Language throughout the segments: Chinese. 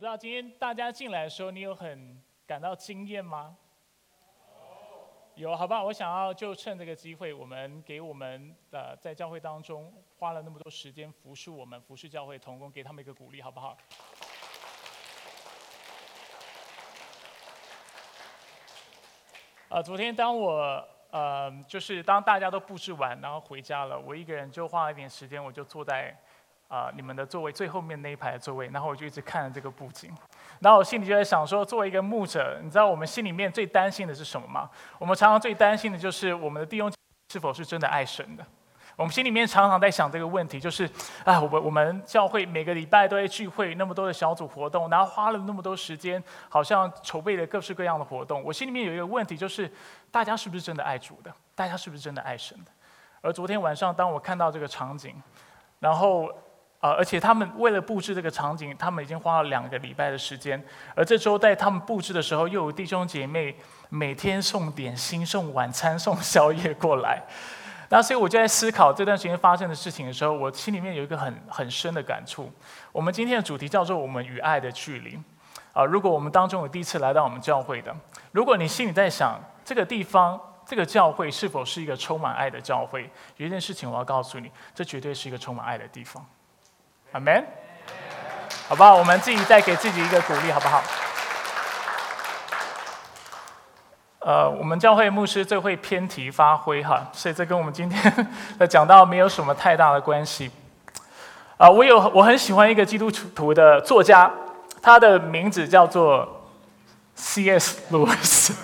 不知道今天大家进来的时候，你有很感到惊艳吗？有，好吧，我想要就趁这个机会，我们给我们呃在教会当中花了那么多时间服侍我们服侍教会同工，给他们一个鼓励，好不好？呃，昨天当我呃就是当大家都布置完，然后回家了，我一个人就花了一点时间，我就坐在。啊，你们的座位最后面那一排的座位，然后我就一直看着这个布景，然后我心里就在想说，作为一个牧者，你知道我们心里面最担心的是什么吗？我们常常最担心的就是我们的弟兄是否是真的爱神的。我们心里面常常在想这个问题，就是啊，我们我们教会每个礼拜都在聚会，那么多的小组活动，然后花了那么多时间，好像筹备了各式各样的活动。我心里面有一个问题，就是大家是不是真的爱主的？大家是不是真的爱神的？而昨天晚上，当我看到这个场景，然后。啊！而且他们为了布置这个场景，他们已经花了两个礼拜的时间。而这周在他们布置的时候，又有弟兄姐妹每天送点心、送晚餐、送宵夜过来。那所以我就在思考这段时间发生的事情的时候，我心里面有一个很很深的感触。我们今天的主题叫做“我们与爱的距离”。啊，如果我们当中有第一次来到我们教会的，如果你心里在想这个地方、这个教会是否是一个充满爱的教会，有一件事情我要告诉你，这绝对是一个充满爱的地方。阿门，好不好？我们自己再给自己一个鼓励，好不好？呃，我们教会牧师最会偏题发挥哈，所以这跟我们今天的讲到没有什么太大的关系。啊，我有我很喜欢一个基督徒的作家，他的名字叫做 C.S. 鲁斯，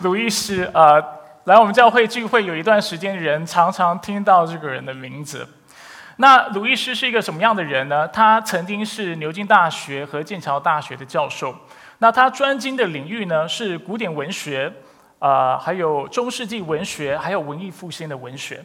鲁易斯啊，来我们教会聚会有一段时间，人常常听到这个人的名字。那鲁易斯是一个什么样的人呢？他曾经是牛津大学和剑桥大学的教授。那他专精的领域呢是古典文学，啊，还有中世纪文学，还有文艺复兴的文学。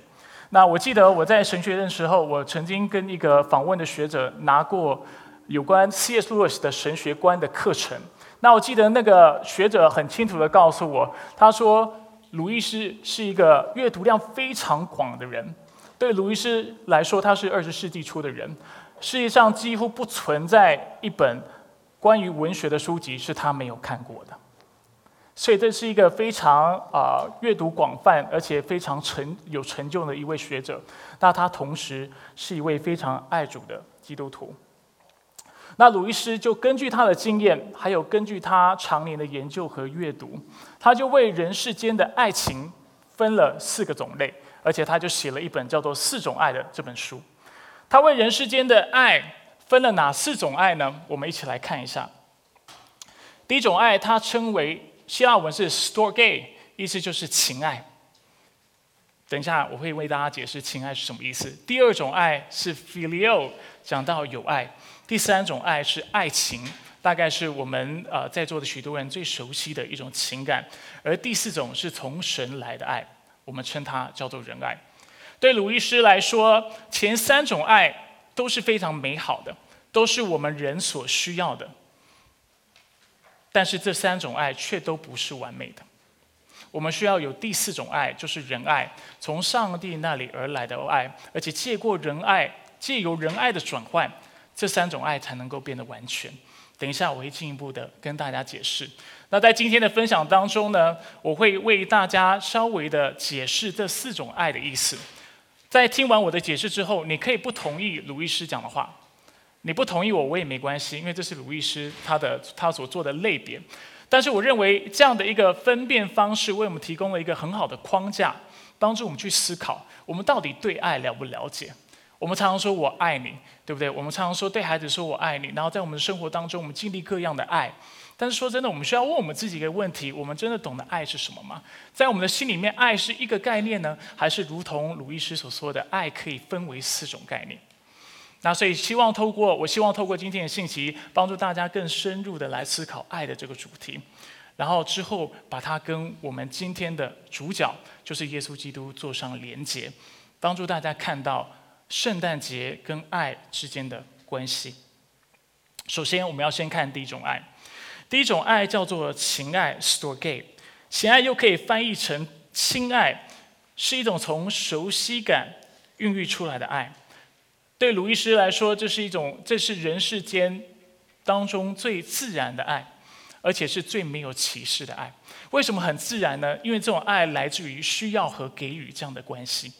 那我记得我在神学院的时候，我曾经跟一个访问的学者拿过有关 C.S. Lewis 的神学观的课程。那我记得那个学者很清楚的告诉我，他说鲁易斯是一个阅读量非常广的人。对鲁伊斯来说，他是二十世纪初的人，世界上几乎不存在一本关于文学的书籍是他没有看过的，所以这是一个非常啊阅读广泛而且非常成有成就的一位学者。那他同时是一位非常爱主的基督徒。那鲁伊斯就根据他的经验，还有根据他常年的研究和阅读，他就为人世间的爱情分了四个种类。而且他就写了一本叫做《四种爱》的这本书。他为人世间的爱分了哪四种爱呢？我们一起来看一下。第一种爱，他称为希腊文是 “storge”，意思就是情爱。等一下我会为大家解释情爱是什么意思。第二种爱是 “filio”，讲到有爱。第三种爱是爱情，大概是我们呃在座的许多人最熟悉的一种情感。而第四种是从神来的爱。我们称它叫做仁爱。对鲁伊斯来说，前三种爱都是非常美好的，都是我们人所需要的。但是这三种爱却都不是完美的。我们需要有第四种爱，就是仁爱，从上帝那里而来的爱，而且借过仁爱，借由仁爱的转换，这三种爱才能够变得完全。等一下，我会进一步的跟大家解释。那在今天的分享当中呢，我会为大家稍微的解释这四种爱的意思。在听完我的解释之后，你可以不同意鲁易斯讲的话，你不同意我，我也没关系，因为这是鲁易斯他的他所做的类别。但是我认为这样的一个分辨方式，为我们提供了一个很好的框架，帮助我们去思考，我们到底对爱了不了解？我们常常说我爱你，对不对？我们常常说对孩子说我爱你，然后在我们的生活当中，我们经历各样的爱。但是说真的，我们需要问我们自己一个问题：我们真的懂得爱是什么吗？在我们的心里面，爱是一个概念呢，还是如同鲁伊斯所说的，爱可以分为四种概念？那所以，希望透过我希望透过今天的信息，帮助大家更深入的来思考爱的这个主题，然后之后把它跟我们今天的主角，就是耶稣基督做上连结，帮助大家看到圣诞节跟爱之间的关系。首先，我们要先看第一种爱。第一种爱叫做情爱 （storge），情爱又可以翻译成亲爱，是一种从熟悉感孕育出来的爱。对鲁伊斯来说，这是一种，这是人世间当中最自然的爱，而且是最没有歧视的爱。为什么很自然呢？因为这种爱来自于需要和给予这样的关系。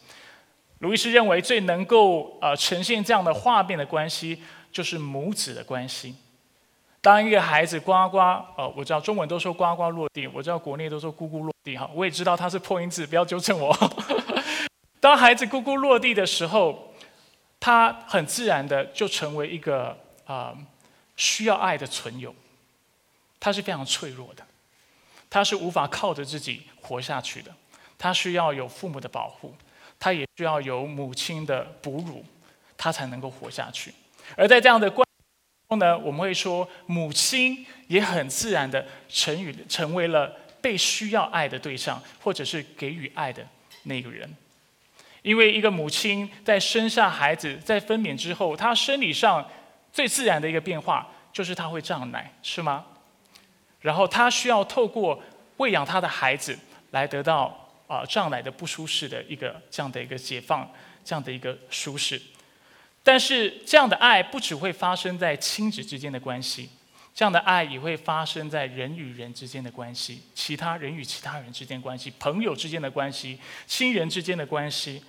路易斯认为最能够呃呈现这样的画面的关系，就是母子的关系。当一个孩子呱呱，呃，我知道中文都说呱呱落地，我知道国内都说咕咕落地哈，我也知道它是破音字，不要纠正我。当孩子咕咕落地的时候，他很自然的就成为一个啊需要爱的存有，他是非常脆弱的，他是无法靠着自己活下去的，他需要有父母的保护，他也需要有母亲的哺乳，他才能够活下去。而在这样的关。后呢，我们会说，母亲也很自然的成与成为了被需要爱的对象，或者是给予爱的那个人。因为一个母亲在生下孩子，在分娩之后，她生理上最自然的一个变化就是她会胀奶，是吗？然后她需要透过喂养她的孩子来得到啊胀奶的不舒适的一个这样的一个解放，这样的一个舒适。但是这样的爱不只会发生在亲子之间的关系，这样的爱也会发生在人与人之间的关系，其他人与其他人之间关系，朋友之间的关系，亲人之间的关系，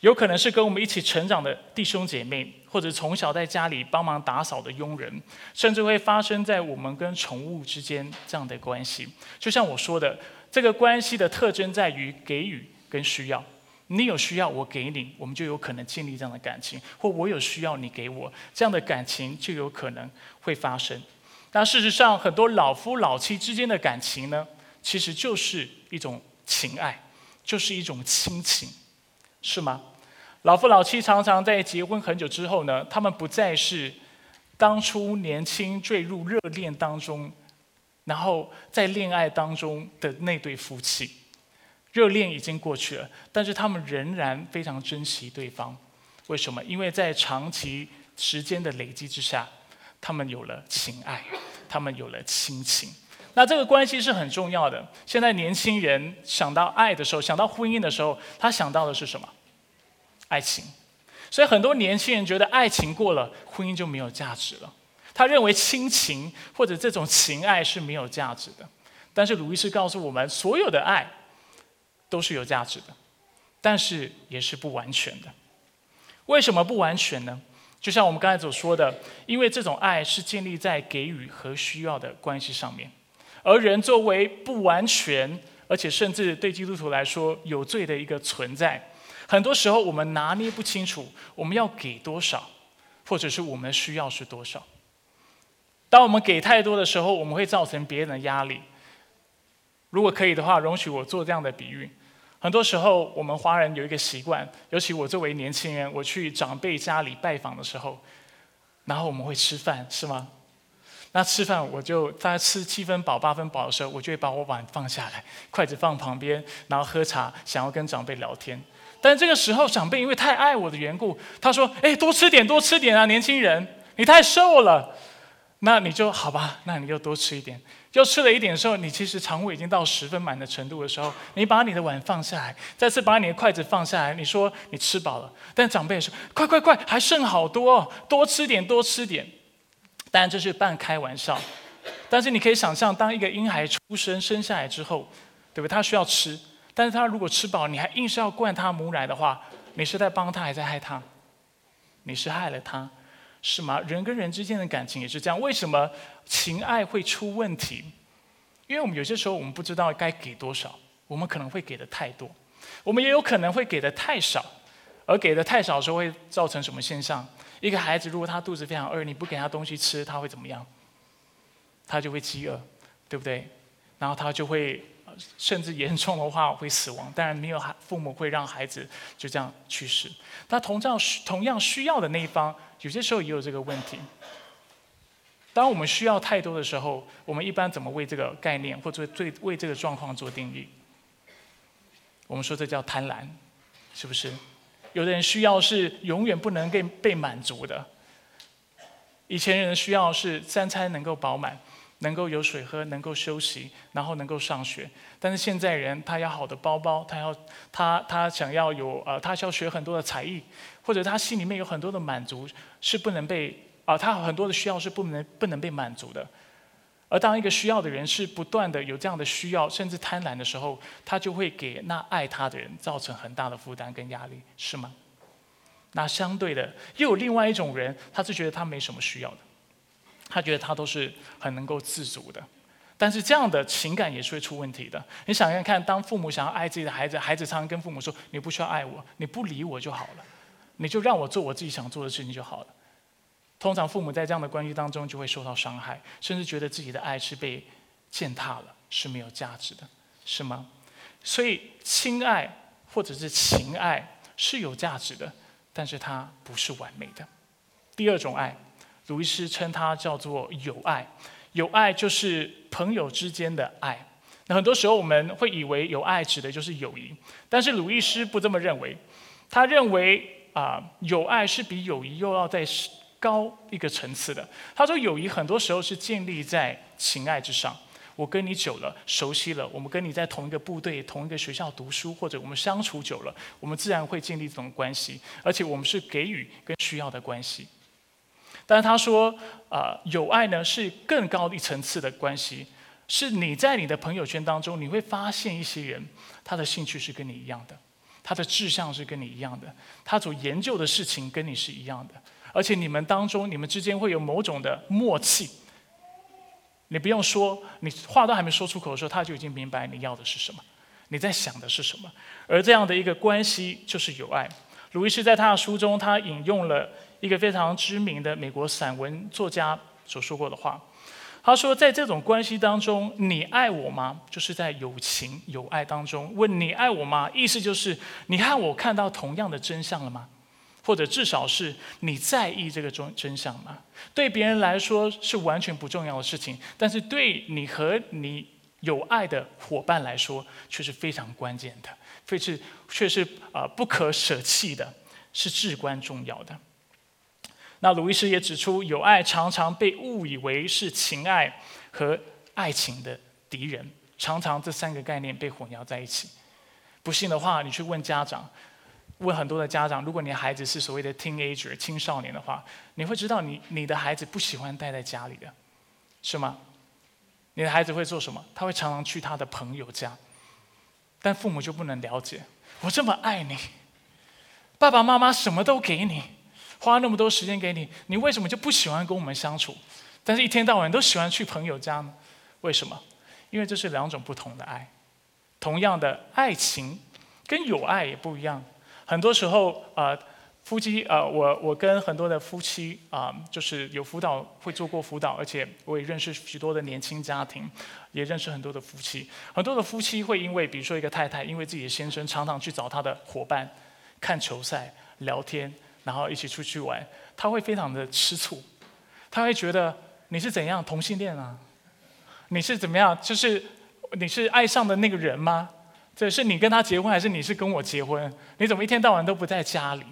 有可能是跟我们一起成长的弟兄姐妹，或者从小在家里帮忙打扫的佣人，甚至会发生在我们跟宠物之间这样的关系。就像我说的，这个关系的特征在于给予跟需要。你有需要，我给你，我们就有可能建立这样的感情；或我有需要，你给我，这样的感情就有可能会发生。那事实上，很多老夫老妻之间的感情呢，其实就是一种情爱，就是一种亲情，是吗？老夫老妻常常在结婚很久之后呢，他们不再是当初年轻坠入热恋当中，然后在恋爱当中的那对夫妻。热恋已经过去了，但是他们仍然非常珍惜对方。为什么？因为在长期时间的累积之下，他们有了情爱，他们有了亲情。那这个关系是很重要的。现在年轻人想到爱的时候，想到婚姻的时候，他想到的是什么？爱情。所以很多年轻人觉得爱情过了，婚姻就没有价值了。他认为亲情或者这种情爱是没有价值的。但是鲁伊斯告诉我们，所有的爱。都是有价值的，但是也是不完全的。为什么不完全呢？就像我们刚才所说的，因为这种爱是建立在给予和需要的关系上面，而人作为不完全，而且甚至对基督徒来说有罪的一个存在，很多时候我们拿捏不清楚我们要给多少，或者是我们需要是多少。当我们给太多的时候，我们会造成别人的压力。如果可以的话，容许我做这样的比喻。很多时候，我们华人有一个习惯，尤其我作为年轻人，我去长辈家里拜访的时候，然后我们会吃饭，是吗？那吃饭，我就在吃七分饱、八分饱的时候，我就会把我碗放下来，筷子放旁边，然后喝茶，想要跟长辈聊天。但这个时候，长辈因为太爱我的缘故，他说：“哎，多吃点，多吃点啊，年轻人，你太瘦了。”那你就好吧，那你就多吃一点。就吃了一点的时候，你其实肠胃已经到十分满的程度的时候，你把你的碗放下来，再次把你的筷子放下来，你说你吃饱了。但长辈说：“快快快，还剩好多，多吃点，多吃点。”当然这是半开玩笑，但是你可以想象，当一个婴孩出生生下来之后，对不对？他需要吃，但是他如果吃饱，你还硬是要灌他母奶的话，你是在帮他，还是在害他？你是害了他。是吗？人跟人之间的感情也是这样。为什么情爱会出问题？因为我们有些时候我们不知道该给多少，我们可能会给的太多，我们也有可能会给的太少。而给的太少的时候会造成什么现象？一个孩子如果他肚子非常饿，你不给他东西吃，他会怎么样？他就会饥饿，对不对？然后他就会甚至严重的话会死亡。当然没有孩父母会让孩子就这样去世。那同样同样需要的那一方。有些时候也有这个问题。当我们需要太多的时候，我们一般怎么为这个概念或者最为这个状况做定义？我们说这叫贪婪，是不是？有的人需要是永远不能被被满足的。以前人需要是三餐能够饱满，能够有水喝，能够休息，然后能够上学。但是现在人他要好的包包，他要他他想要有呃，他需要学很多的才艺。或者他心里面有很多的满足是不能被啊，他很多的需要是不能不能被满足的。而当一个需要的人是不断的有这样的需要，甚至贪婪的时候，他就会给那爱他的人造成很大的负担跟压力，是吗？那相对的，又有另外一种人，他是觉得他没什么需要的，他觉得他都是很能够自足的。但是这样的情感也是会出问题的。你想想看，当父母想要爱自己的孩子，孩子常常跟父母说：“你不需要爱我，你不理我就好了，你就让我做我自己想做的事情就好了。”通常父母在这样的关系当中就会受到伤害，甚至觉得自己的爱是被践踏了，是没有价值的，是吗？所以亲爱或者是情爱是有价值的，但是它不是完美的。第二种爱，鲁伊斯称它叫做友爱，友爱就是朋友之间的爱。那很多时候我们会以为友爱指的就是友谊，但是鲁伊斯不这么认为，他认为啊，友爱是比友谊又要在。高一个层次的，他说友谊很多时候是建立在情爱之上。我跟你久了，熟悉了，我们跟你在同一个部队、同一个学校读书，或者我们相处久了，我们自然会建立这种关系，而且我们是给予跟需要的关系。但是他说，啊，友爱呢是更高一层次的关系，是你在你的朋友圈当中，你会发现一些人，他的兴趣是跟你一样的，他的志向是跟你一样的，他所研究的事情跟你是一样的。而且你们当中，你们之间会有某种的默契。你不用说，你话都还没说出口的时候，他就已经明白你要的是什么，你在想的是什么。而这样的一个关系就是友爱。鲁伊斯在他的书中，他引用了一个非常知名的美国散文作家所说过的话。他说，在这种关系当中，你爱我吗？就是在友情、友爱当中问你爱我吗？意思就是你和我看到同样的真相了吗？或者至少是你在意这个真真相吗？对别人来说是完全不重要的事情，但是对你和你有爱的伙伴来说却是非常关键的，却是却是啊不可舍弃的，是至关重要的。那鲁伊斯也指出，友爱常常被误以为是情爱和爱情的敌人，常常这三个概念被混淆在一起。不信的话，你去问家长。问很多的家长，如果你的孩子是所谓的 teenager 青少年的话，你会知道你你的孩子不喜欢待在家里的，是吗？你的孩子会做什么？他会常常去他的朋友家，但父母就不能了解。我这么爱你，爸爸妈妈什么都给你，花那么多时间给你，你为什么就不喜欢跟我们相处？但是一天到晚都喜欢去朋友家呢？为什么？因为这是两种不同的爱。同样的爱情跟友爱也不一样。很多时候，啊，夫妻，啊，我我跟很多的夫妻，啊，就是有辅导，会做过辅导，而且我也认识许多的年轻家庭，也认识很多的夫妻。很多的夫妻会因为，比如说一个太太，因为自己的先生常常去找他的伙伴看球赛、聊天，然后一起出去玩，他会非常的吃醋，他会觉得你是怎样同性恋啊？你是怎么样？就是你是爱上的那个人吗？这是你跟他结婚，还是你是跟我结婚？你怎么一天到晚都不在家里？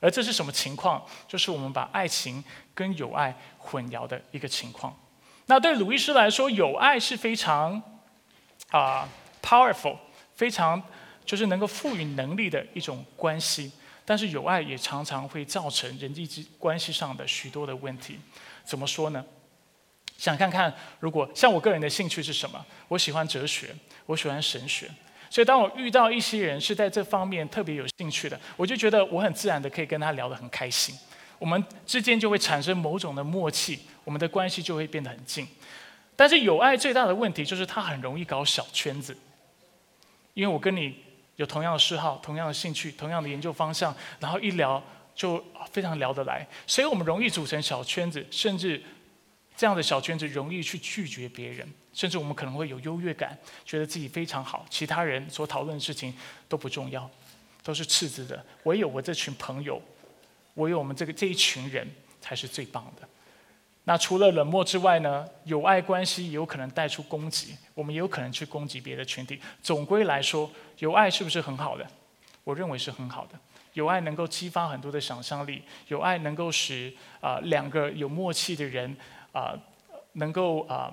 而这是什么情况？就是我们把爱情跟友爱混淆的一个情况。那对鲁伊斯来说，友爱是非常啊 powerful，非常就是能够赋予能力的一种关系。但是友爱也常常会造成人际之关系上的许多的问题。怎么说呢？想看看，如果像我个人的兴趣是什么？我喜欢哲学，我喜欢神学。所以，当我遇到一些人是在这方面特别有兴趣的，我就觉得我很自然的可以跟他聊得很开心，我们之间就会产生某种的默契，我们的关系就会变得很近。但是，友爱最大的问题就是它很容易搞小圈子，因为我跟你有同样的嗜好、同样的兴趣、同样的研究方向，然后一聊就非常聊得来，所以我们容易组成小圈子，甚至这样的小圈子容易去拒绝别人。甚至我们可能会有优越感，觉得自己非常好，其他人所讨论的事情都不重要，都是次之的。唯有我这群朋友，唯有我们这个这一群人才是最棒的。那除了冷漠之外呢？友爱关系也有可能带出攻击，我们也有可能去攻击别的群体。总归来说，友爱是不是很好的？我认为是很好的。友爱能够激发很多的想象力，友爱能够使啊两个有默契的人啊能够啊。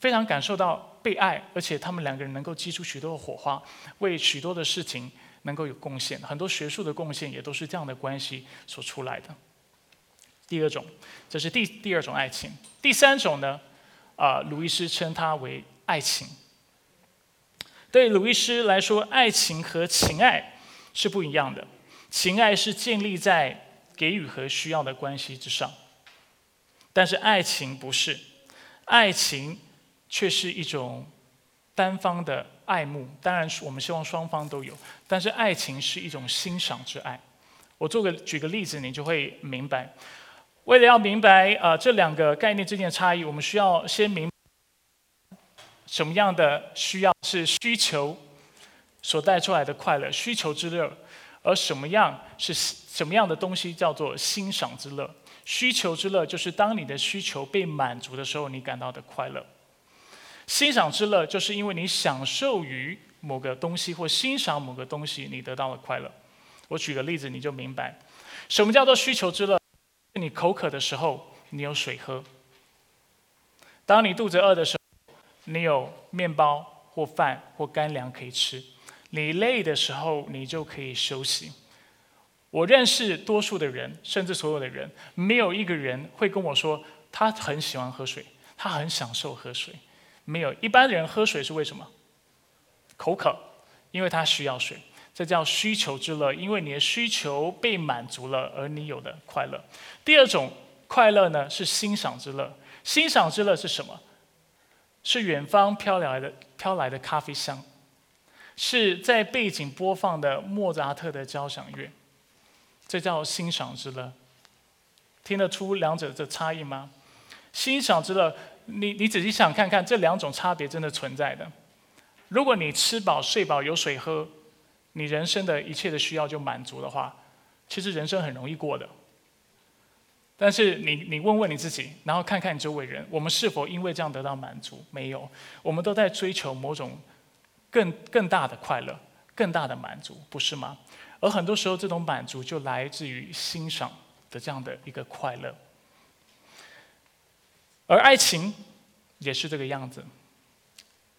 非常感受到被爱，而且他们两个人能够激出许多的火花，为许多的事情能够有贡献。很多学术的贡献也都是这样的关系所出来的。第二种，这是第第二种爱情。第三种呢，啊，鲁伊斯称它为爱情。对鲁伊斯来说，爱情和情爱是不一样的。情爱是建立在给予和需要的关系之上，但是爱情不是，爱情却是一种单方的爱慕。当然，我们希望双方都有，但是爱情是一种欣赏之爱。我做个举个例子，你就会明白。为了要明白啊这两个概念之间的差异，我们需要先明什么样的需要是需求所带出来的快乐，需求之乐。而什么样是什么样的东西叫做欣赏之乐？需求之乐就是当你的需求被满足的时候，你感到的快乐。欣赏之乐就是因为你享受于某个东西或欣赏某个东西，你得到了快乐。我举个例子，你就明白什么叫做需求之乐。你口渴的时候，你有水喝；当你肚子饿的时候，你有面包或饭或干粮可以吃。你累的时候，你就可以休息。我认识多数的人，甚至所有的人，没有一个人会跟我说他很喜欢喝水，他很享受喝水。没有，一般人喝水是为什么？口渴，因为他需要水，这叫需求之乐。因为你的需求被满足了，而你有的快乐。第二种快乐呢，是欣赏之乐。欣赏之乐是什么？是远方飘来的飘来的咖啡香。是在背景播放的莫扎特的交响乐，这叫欣赏之乐。听得出两者的差异吗？欣赏之乐，你你仔细想看看，这两种差别真的存在的。如果你吃饱睡饱有水喝，你人生的一切的需要就满足的话，其实人生很容易过的。但是你你问问你自己，然后看看周围人，我们是否因为这样得到满足？没有，我们都在追求某种。更更大的快乐，更大的满足，不是吗？而很多时候，这种满足就来自于欣赏的这样的一个快乐。而爱情也是这个样子。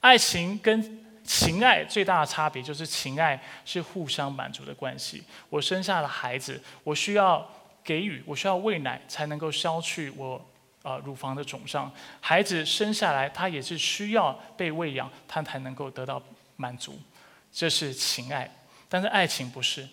爱情跟情爱最大的差别就是，情爱是互相满足的关系。我生下了孩子，我需要给予，我需要喂奶，才能够消去我啊乳房的肿胀。孩子生下来，他也是需要被喂养，他才能够得到。满足，这是情爱，但是爱情不是。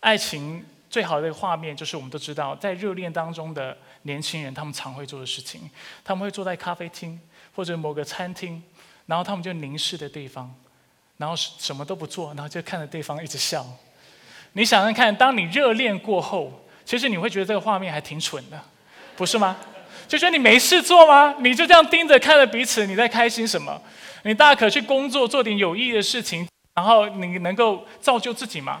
爱情最好的画面就是我们都知道，在热恋当中的年轻人，他们常会做的事情，他们会坐在咖啡厅或者某个餐厅，然后他们就凝视着对方，然后什么都不做，然后就看着对方一直笑。你想想看，当你热恋过后，其实你会觉得这个画面还挺蠢的，不是吗？就说你没事做吗？你就这样盯着看着彼此，你在开心什么？你大可去工作，做点有意义的事情，然后你能够造就自己吗？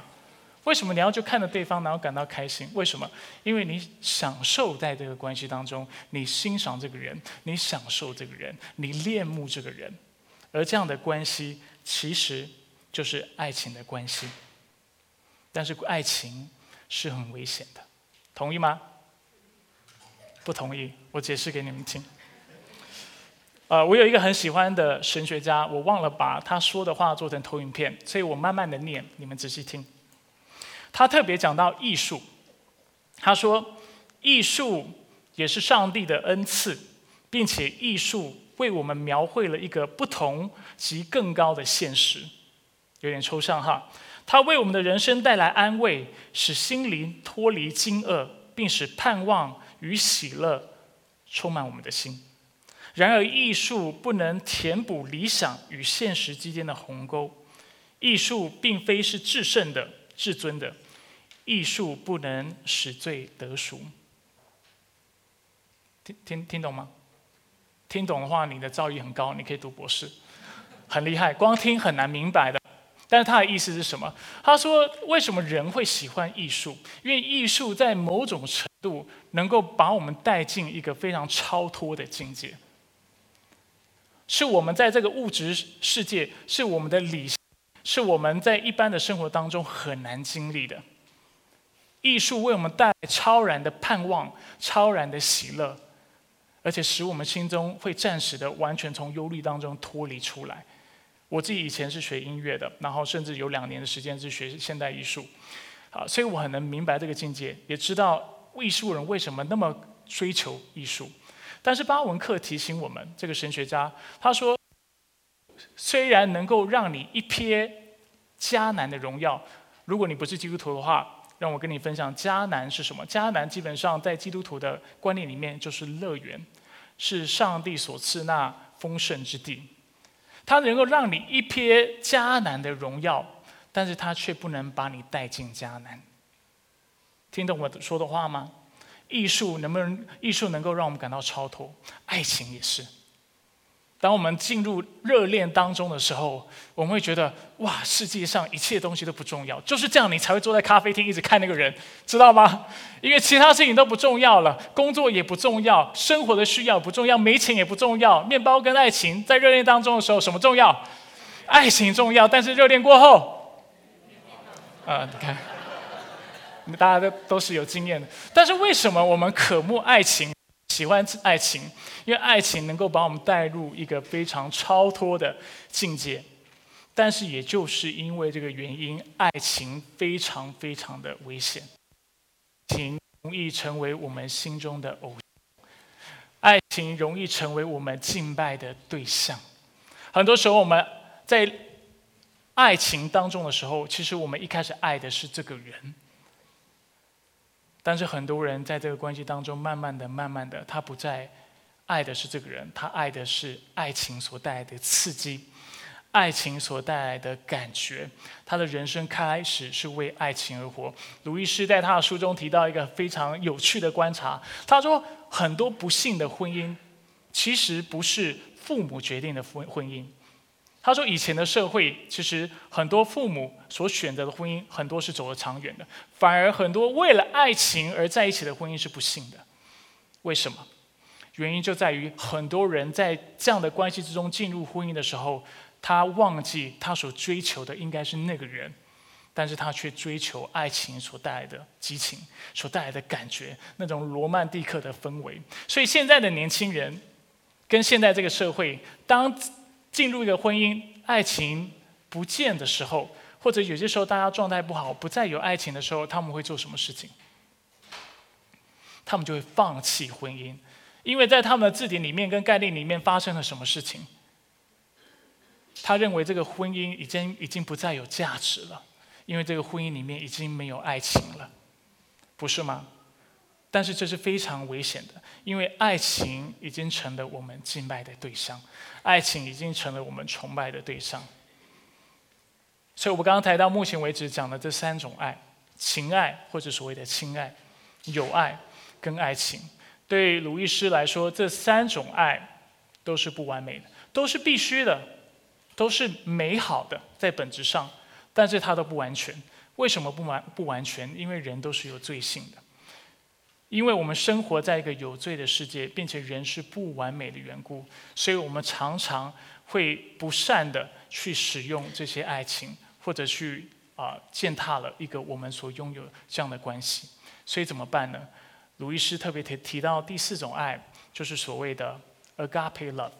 为什么你要就看着对方，然后感到开心？为什么？因为你享受在这个关系当中，你欣赏这个人，你享受这个人，你恋慕这个人，而这样的关系其实就是爱情的关系。但是爱情是很危险的，同意吗？不同意，我解释给你们听。呃，我有一个很喜欢的神学家，我忘了把他说的话做成投影片，所以我慢慢的念，你们仔细听。他特别讲到艺术，他说艺术也是上帝的恩赐，并且艺术为我们描绘了一个不同及更高的现实，有点抽象哈。它为我们的人生带来安慰，使心灵脱离惊愕，并使盼望与喜乐充满我们的心。然而，艺术不能填补理想与现实之间的鸿沟。艺术并非是至圣的、至尊的。艺术不能使罪得赎。听听听懂吗？听懂的话，你的造诣很高，你可以读博士，很厉害。光听很难明白的。但是他的意思是什么？他说：为什么人会喜欢艺术？因为艺术在某种程度能够把我们带进一个非常超脱的境界。是我们在这个物质世界，是我们的理，是我们在一般的生活当中很难经历的。艺术为我们带来超然的盼望、超然的喜乐，而且使我们心中会暂时的完全从忧虑当中脱离出来。我自己以前是学音乐的，然后甚至有两年的时间是学现代艺术，啊，所以我很能明白这个境界，也知道艺术人为什么那么追求艺术。但是巴文克提醒我们，这个神学家他说，虽然能够让你一瞥迦南的荣耀，如果你不是基督徒的话，让我跟你分享迦南是什么。迦南基本上在基督徒的观念里面就是乐园，是上帝所赐那丰盛之地。它能够让你一瞥迦南的荣耀，但是它却不能把你带进迦南。听懂我说的话吗？艺术能不能？艺术能够让我们感到超脱，爱情也是。当我们进入热恋当中的时候，我们会觉得哇，世界上一切东西都不重要，就是这样，你才会坐在咖啡厅一直看那个人，知道吗？因为其他事情都不重要了，工作也不重要，生活的需要不重要，没钱也不重要。面包跟爱情在热恋当中的时候，什么重要？爱情重要，但是热恋过后，啊，你看。大家都都是有经验的，但是为什么我们渴慕爱情，喜欢爱情？因为爱情能够把我们带入一个非常超脱的境界。但是也就是因为这个原因，爱情非常非常的危险，情容易成为我们心中的偶像，爱情容易成为我们敬拜的对象。很多时候我们在爱情当中的时候，其实我们一开始爱的是这个人。但是很多人在这个关系当中，慢慢的、慢慢的，他不再爱的是这个人，他爱的是爱情所带来的刺激，爱情所带来的感觉。他的人生开始是为爱情而活。鲁伊斯在他的书中提到一个非常有趣的观察，他说很多不幸的婚姻，其实不是父母决定的婚婚姻。他说：“以前的社会，其实很多父母所选择的婚姻，很多是走得长远的；反而很多为了爱情而在一起的婚姻是不幸的。为什么？原因就在于很多人在这样的关系之中进入婚姻的时候，他忘记他所追求的应该是那个人，但是他却追求爱情所带来的激情，所带来的感觉，那种罗曼蒂克的氛围。所以现在的年轻人跟现在这个社会，当……进入一个婚姻，爱情不见的时候，或者有些时候大家状态不好，不再有爱情的时候，他们会做什么事情？他们就会放弃婚姻，因为在他们的字典里面跟概念里面发生了什么事情？他认为这个婚姻已经已经不再有价值了，因为这个婚姻里面已经没有爱情了，不是吗？但是这是非常危险的，因为爱情已经成了我们敬拜的对象，爱情已经成了我们崇拜的对象。所以，我们刚刚谈到目前为止讲的这三种爱：情爱或者所谓的亲爱、友爱跟爱情。对鲁易斯来说，这三种爱都是不完美的，都是必须的，都是美好的，在本质上，但是它都不完全。为什么不完不完全？因为人都是有罪性的。因为我们生活在一个有罪的世界，并且人是不完美的缘故，所以我们常常会不善的去使用这些爱情，或者去啊践踏了一个我们所拥有这样的关系。所以怎么办呢？鲁伊斯特别提提到第四种爱，就是所谓的 agape love，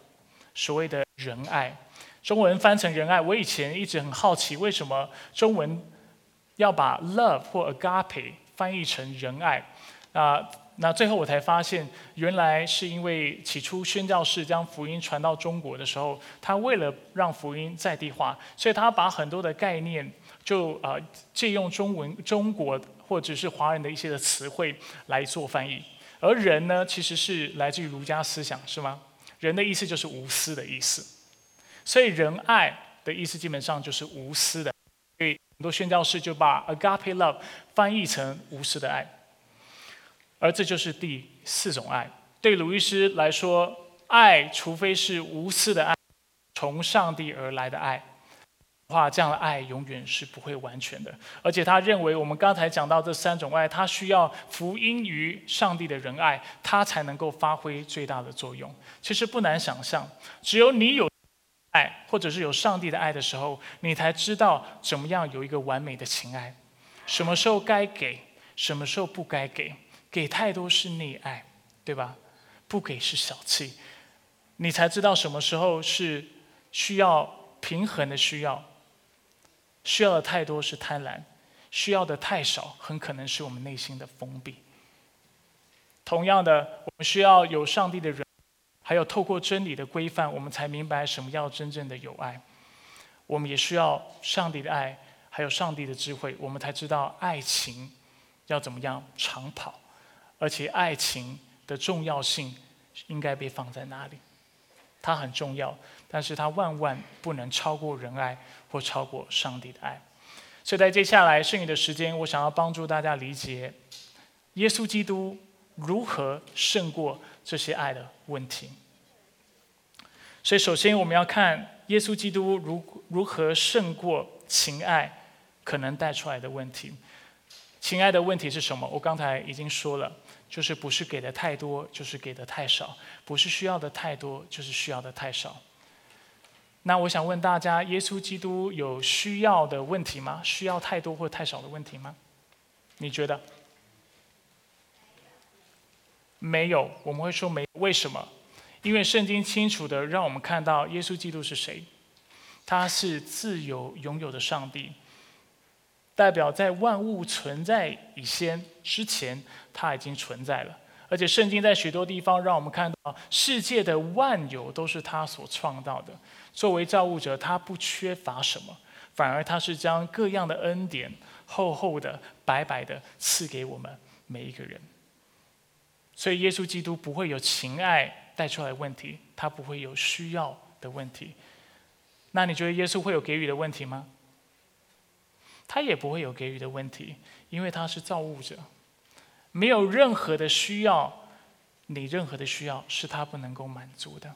所谓的仁爱。中文翻成仁爱，我以前一直很好奇，为什么中文要把 love 或 agape 翻译成仁爱？啊，那最后我才发现，原来是因为起初宣教士将福音传到中国的时候，他为了让福音在地化，所以他把很多的概念就啊借用中文、中国或者是华人的一些的词汇来做翻译。而人呢，其实是来自于儒家思想，是吗？人的意思就是无私的意思，所以仁爱的意思基本上就是无私的。所以很多宣教士就把 agape love 翻译成无私的爱。而这就是第四种爱。对鲁伊斯来说，爱除非是无私的爱，从上帝而来的爱，话这样的爱永远是不会完全的。而且他认为，我们刚才讲到这三种爱，它需要福音于上帝的仁爱，它才能够发挥最大的作用。其实不难想象，只有你有爱，或者是有上帝的爱的时候，你才知道怎么样有一个完美的情爱，什么时候该给，什么时候不该给。给太多是溺爱，对吧？不给是小气，你才知道什么时候是需要平衡的需要。需要的太多是贪婪，需要的太少很可能是我们内心的封闭。同样的，我们需要有上帝的人，还有透过真理的规范，我们才明白什么叫真正的有爱。我们也需要上帝的爱，还有上帝的智慧，我们才知道爱情要怎么样长跑，而且爱情的重要性应该被放在哪里。它很重要，但是它万万不能超过仁爱或超过上帝的爱。所以在接下来剩余的时间，我想要帮助大家理解耶稣基督如何胜过这些爱的问题。所以，首先我们要看耶稣基督如如何胜过情爱可能带出来的问题。情爱的问题是什么？我刚才已经说了。就是不是给的太多，就是给的太少；不是需要的太多，就是需要的太少。那我想问大家：耶稣基督有需要的问题吗？需要太多或太少的问题吗？你觉得？没有，我们会说没。为什么？因为圣经清楚的让我们看到耶稣基督是谁，他是自由拥有的上帝。代表在万物存在以先之前，它已经存在了。而且圣经在许多地方让我们看到，世界的万有都是他所创造的。作为造物者，他不缺乏什么，反而他是将各样的恩典厚厚的、白白的赐给我们每一个人。所以耶稣基督不会有情爱带出来问题，他不会有需要的问题。那你觉得耶稣会有给予的问题吗？他也不会有给予的问题，因为他是造物者，没有任何的需要，你任何的需要是他不能够满足的，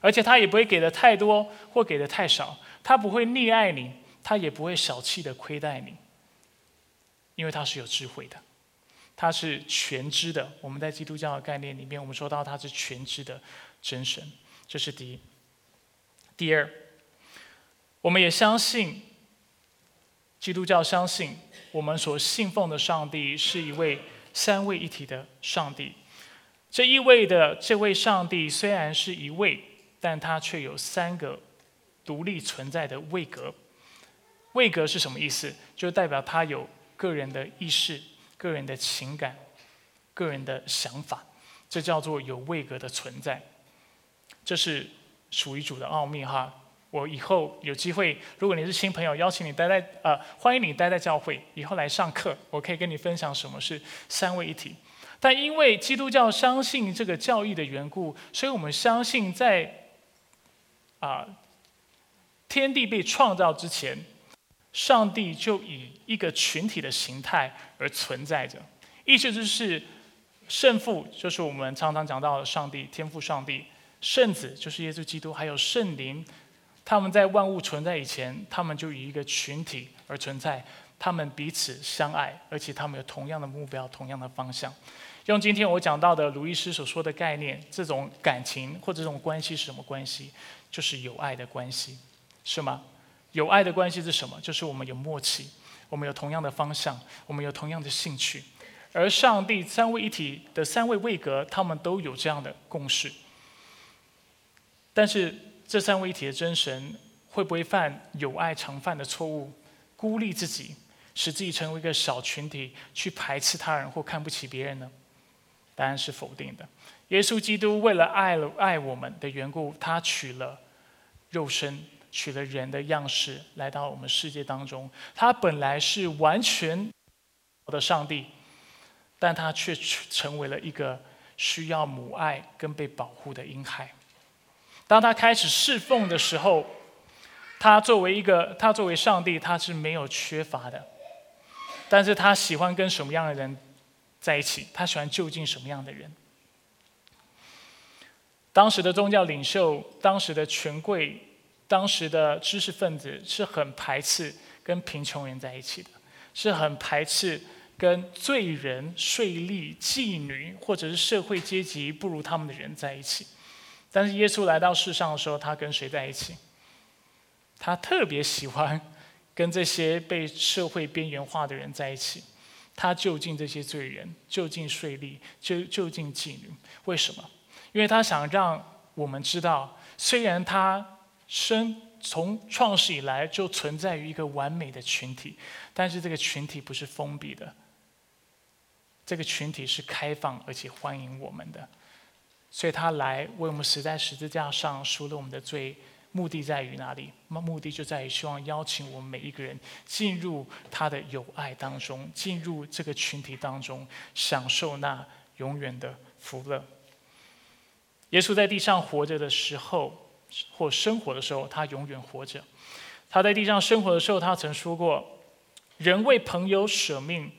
而且他也不会给的太多或给的太少，他不会溺爱你，他也不会小气的亏待你，因为他是有智慧的，他是全知的。我们在基督教的概念里面，我们说到他是全知的真神，这是第一。第二，我们也相信。基督教相信，我们所信奉的上帝是一位三位一体的上帝。这意味着，这位上帝虽然是一位，但他却有三个独立存在的位格。位格是什么意思？就代表他有个人的意识、个人的情感、个人的想法。这叫做有位格的存在。这是属于主的奥秘，哈。我以后有机会，如果你是新朋友，邀请你待在呃，欢迎你待在教会，以后来上课，我可以跟你分享什么是三位一体。但因为基督教相信这个教义的缘故，所以我们相信在啊天地被创造之前，上帝就以一个群体的形态而存在着。意思就是圣父就是我们常常讲到的上帝，天父上帝；圣子就是耶稣基督，还有圣灵。他们在万物存在以前，他们就以一个群体而存在，他们彼此相爱，而且他们有同样的目标、同样的方向。用今天我讲到的鲁伊斯所说的概念，这种感情或者这种关系是什么关系？就是有爱的关系，是吗？有爱的关系是什么？就是我们有默契，我们有同样的方向，我们有同样的兴趣。而上帝三位一体的三位位格，他们都有这样的共识。但是。这三位一体的真神会不会犯有爱常犯的错误，孤立自己，使自己成为一个小群体，去排斥他人或看不起别人呢？答案是否定的。耶稣基督为了爱了爱我们的缘故，他取了肉身，取了人的样式，来到我们世界当中。他本来是完全的上帝，但他却成为了一个需要母爱跟被保护的婴孩。当他开始侍奉的时候，他作为一个，他作为上帝，他是没有缺乏的。但是他喜欢跟什么样的人在一起？他喜欢就近什么样的人？当时的宗教领袖、当时的权贵、当时的知识分子是很排斥跟贫穷人在一起的，是很排斥跟罪人、税吏、妓女或者是社会阶级不如他们的人在一起。但是耶稣来到世上的时候，他跟谁在一起？他特别喜欢跟这些被社会边缘化的人在一起。他就近这些罪人，就近税吏，就就近妓女。为什么？因为他想让我们知道，虽然他生从创世以来就存在于一个完美的群体，但是这个群体不是封闭的。这个群体是开放而且欢迎我们的，所以他来为我们死在十字架上赎了我们的罪，目的在于哪里？目的就在于希望邀请我们每一个人进入他的友爱当中，进入这个群体当中，享受那永远的福乐。耶稣在地上活着的时候，或生活的时候，他永远活着。他在地上生活的时候，他曾说过：“人为朋友舍命。”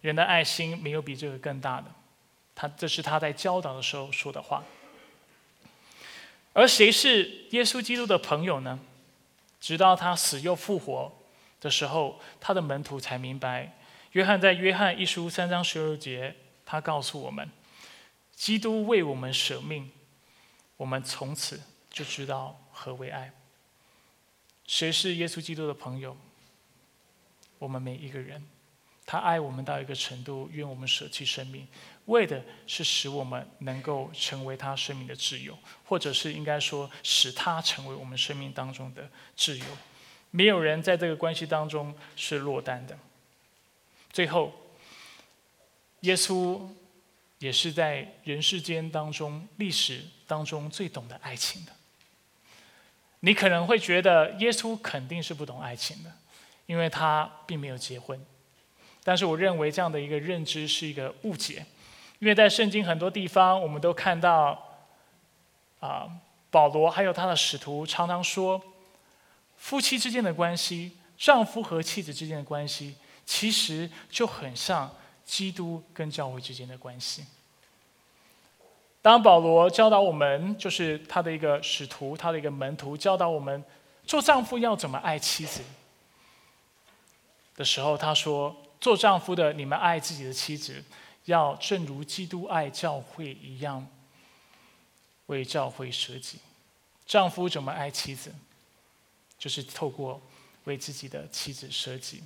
人的爱心没有比这个更大的，他这是他在教导的时候说的话。而谁是耶稣基督的朋友呢？直到他死又复活的时候，他的门徒才明白。约翰在约翰一书三章十二节，他告诉我们：基督为我们舍命，我们从此就知道何为爱。谁是耶稣基督的朋友？我们每一个人。他爱我们到一个程度，愿我们舍弃生命，为的是使我们能够成为他生命的挚友，或者是应该说，使他成为我们生命当中的挚友。没有人在这个关系当中是落单的。最后，耶稣也是在人世间当中、历史当中最懂得爱情的。你可能会觉得耶稣肯定是不懂爱情的，因为他并没有结婚。但是我认为这样的一个认知是一个误解，因为在圣经很多地方，我们都看到，啊，保罗还有他的使徒常常说，夫妻之间的关系，丈夫和妻子之间的关系，其实就很像基督跟教会之间的关系。当保罗教导我们，就是他的一个使徒，他的一个门徒，教导我们做丈夫要怎么爱妻子的时候，他说。做丈夫的，你们爱自己的妻子，要正如基督爱教会一样，为教会舍己。丈夫怎么爱妻子，就是透过为自己的妻子舍己。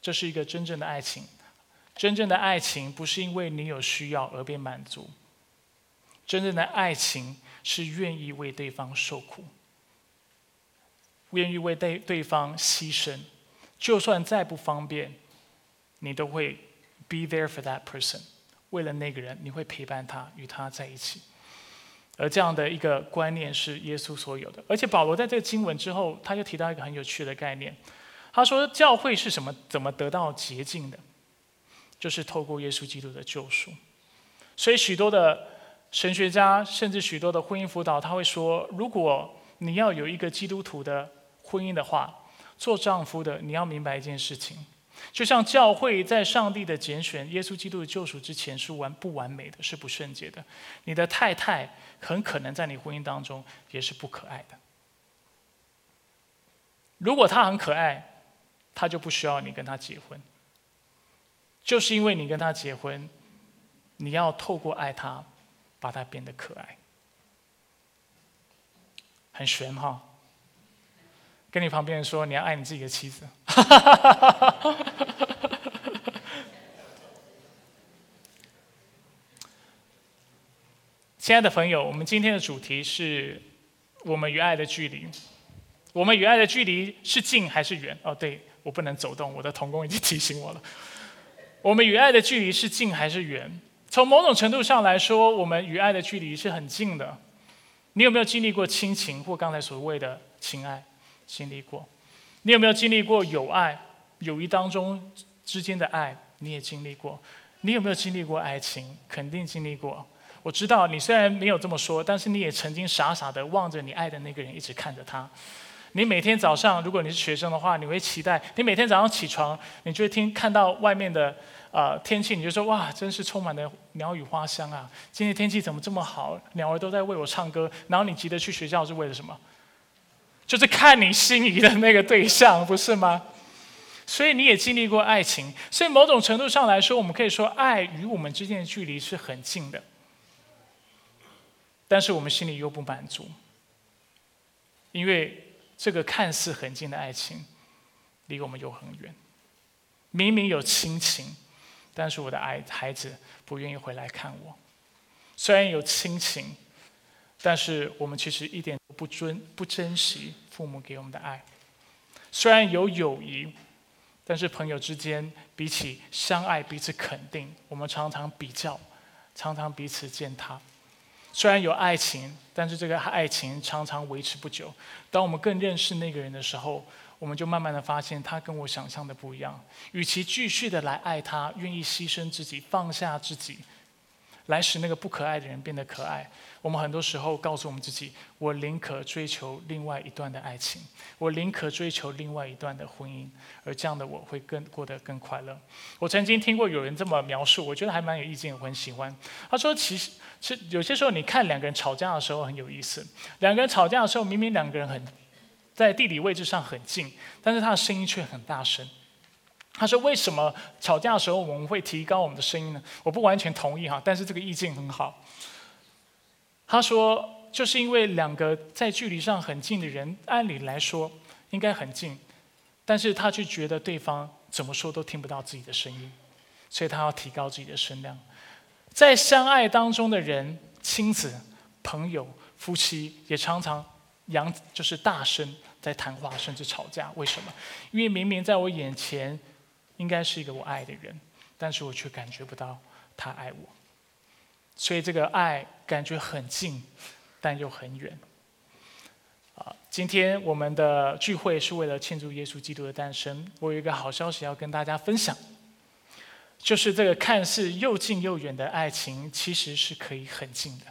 这是一个真正的爱情。真正的爱情不是因为你有需要而被满足，真正的爱情是愿意为对方受苦，愿意为对对方牺牲，就算再不方便。你都会 be there for that person，为了那个人，你会陪伴他，与他在一起。而这样的一个观念是耶稣所有的。而且保罗在这个经文之后，他就提到一个很有趣的概念。他说：“教会是什么？怎么得到洁净的？就是透过耶稣基督的救赎。”所以许多的神学家，甚至许多的婚姻辅导，他会说：如果你要有一个基督徒的婚姻的话，做丈夫的你要明白一件事情。就像教会在上帝的拣选、耶稣基督的救赎之前是完不完美的，是不圣洁的。你的太太很可能在你婚姻当中也是不可爱的。如果她很可爱，她就不需要你跟她结婚。就是因为你跟她结婚，你要透过爱她，把她变得可爱。很玄哈。跟你旁边人说，你要爱你自己的妻子。哈哈哈哈哈哈亲爱的朋友，我们今天的主题是我们与爱的距离。我们与爱的距离是近还是远？哦，对我不能走动，我的童工已经提醒我了。我们与爱的距离是近还是远？从某种程度上来说，我们与爱的距离是很近的。你有没有经历过亲情或刚才所谓的情爱？经历过，你有没有经历过友爱、友谊当中之间的爱？你也经历过。你有没有经历过爱情？肯定经历过。我知道你虽然没有这么说，但是你也曾经傻傻的望着你爱的那个人，一直看着他。你每天早上，如果你是学生的话，你会期待你每天早上起床，你就会听看到外面的呃天气，你就说哇，真是充满了鸟语花香啊！今天天气怎么这么好？鸟儿都在为我唱歌。然后你急着去学校是为了什么？就是看你心仪的那个对象，不是吗？所以你也经历过爱情，所以某种程度上来说，我们可以说爱与我们之间的距离是很近的，但是我们心里又不满足，因为这个看似很近的爱情，离我们又很远。明明有亲情，但是我的爱孩子不愿意回来看我。虽然有亲情。但是我们其实一点都不尊不珍惜父母给我们的爱，虽然有友谊，但是朋友之间比起相爱、彼此肯定，我们常常比较，常常彼此践踏。虽然有爱情，但是这个爱情常常维持不久。当我们更认识那个人的时候，我们就慢慢的发现他跟我想象的不一样。与其继续的来爱他，愿意牺牲自己、放下自己。来使那个不可爱的人变得可爱。我们很多时候告诉我们自己：我宁可追求另外一段的爱情，我宁可追求另外一段的婚姻，而这样的我会更过得更快乐。我曾经听过有人这么描述，我觉得还蛮有意境，我很喜欢。他说：其实，是有些时候你看两个人吵架的时候很有意思。两个人吵架的时候，明明两个人很在地理位置上很近，但是他的声音却很大声。他说：“为什么吵架的时候我们会提高我们的声音呢？”我不完全同意哈，但是这个意境很好。他说：“就是因为两个在距离上很近的人，按理来说应该很近，但是他却觉得对方怎么说都听不到自己的声音，所以他要提高自己的声量。在相爱当中的人，亲子、朋友、夫妻也常常扬就是大声在谈话，甚至吵架。为什么？因为明明在我眼前。”应该是一个我爱的人，但是我却感觉不到他爱我，所以这个爱感觉很近，但又很远。啊，今天我们的聚会是为了庆祝耶稣基督的诞生。我有一个好消息要跟大家分享，就是这个看似又近又远的爱情，其实是可以很近的。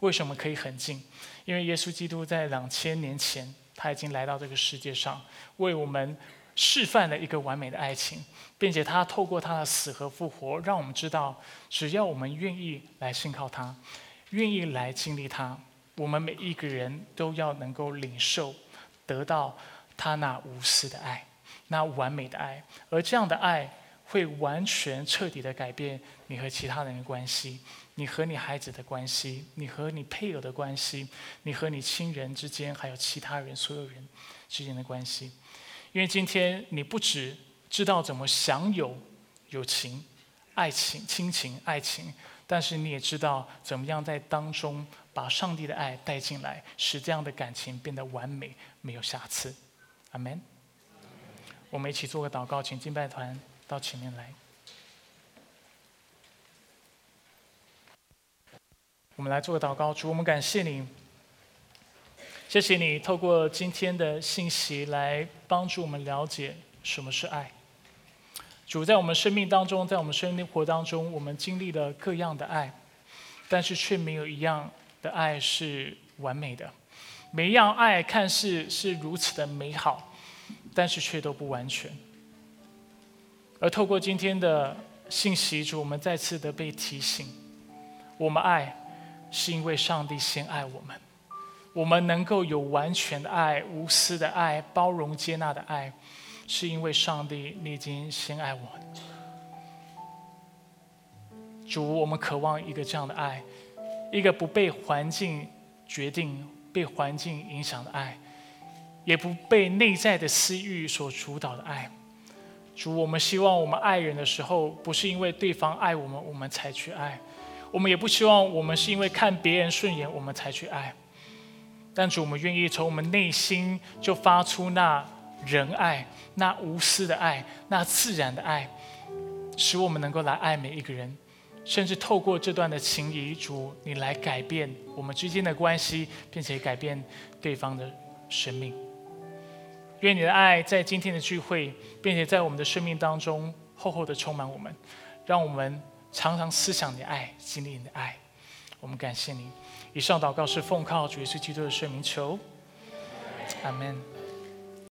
为什么可以很近？因为耶稣基督在两千年前，他已经来到这个世界上，为我们。示范了一个完美的爱情，并且他透过他的死和复活，让我们知道，只要我们愿意来信靠他，愿意来经历他，我们每一个人都要能够领受，得到他那无私的爱，那完美的爱。而这样的爱会完全彻底的改变你和其他人的关系，你和你孩子的关系，你和你配偶的关系，你和你亲人之间，还有其他人所有人之间的关系。因为今天你不只知道怎么享有友情、爱情、亲情、爱情，但是你也知道怎么样在当中把上帝的爱带进来，使这样的感情变得完美，没有瑕疵。阿门。我们一起做个祷告，请敬拜团到前面来。我们来做个祷告，主，我们感谢你。谢谢你透过今天的信息来帮助我们了解什么是爱。主在我们生命当中，在我们生活当中，我们经历了各样的爱，但是却没有一样的爱是完美的。每一样爱看似是如此的美好，但是却都不完全。而透过今天的信息，主我们再次的被提醒：我们爱是因为上帝先爱我们。我们能够有完全的爱、无私的爱、包容接纳的爱，是因为上帝你已经先爱我们。主，我们渴望一个这样的爱，一个不被环境决定、被环境影响的爱，也不被内在的私欲所主导的爱。主，我们希望我们爱人的时候，不是因为对方爱我们，我们才去爱；我们也不希望我们是因为看别人顺眼，我们才去爱。但主，我们愿意从我们内心就发出那仁爱、那无私的爱、那自然的爱，使我们能够来爱每一个人，甚至透过这段的情谊，主你来改变我们之间的关系，并且改变对方的生命。愿你的爱在今天的聚会，并且在我们的生命当中厚厚的充满我们，让我们常常思想你的爱，经历你的爱。我们感谢你。以上祷告是奉靠主耶稣基督的圣名求，阿门。